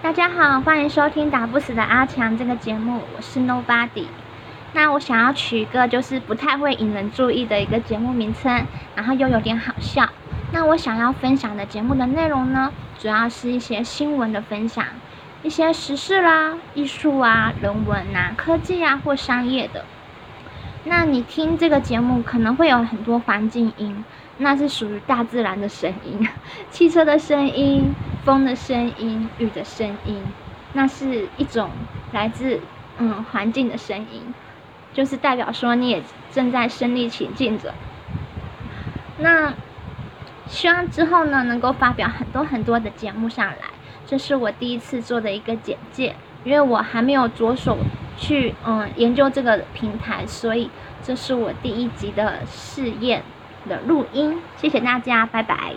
大家好，欢迎收听《打不死的阿强》这个节目，我是 Nobody。那我想要取一个就是不太会引人注意的一个节目名称，然后又有点好笑。那我想要分享的节目的内容呢，主要是一些新闻的分享，一些时事啦、艺术啊、人文啊、科技啊或商业的。那你听这个节目可能会有很多环境音，那是属于大自然的声音，汽车的声音、风的声音、雨的声音，那是一种来自嗯环境的声音，就是代表说你也正在身临其境着。那希望之后呢能够发表很多很多的节目上来，这是我第一次做的一个简介，因为我还没有着手。去嗯研究这个平台，所以这是我第一集的试验的录音。谢谢大家，拜拜。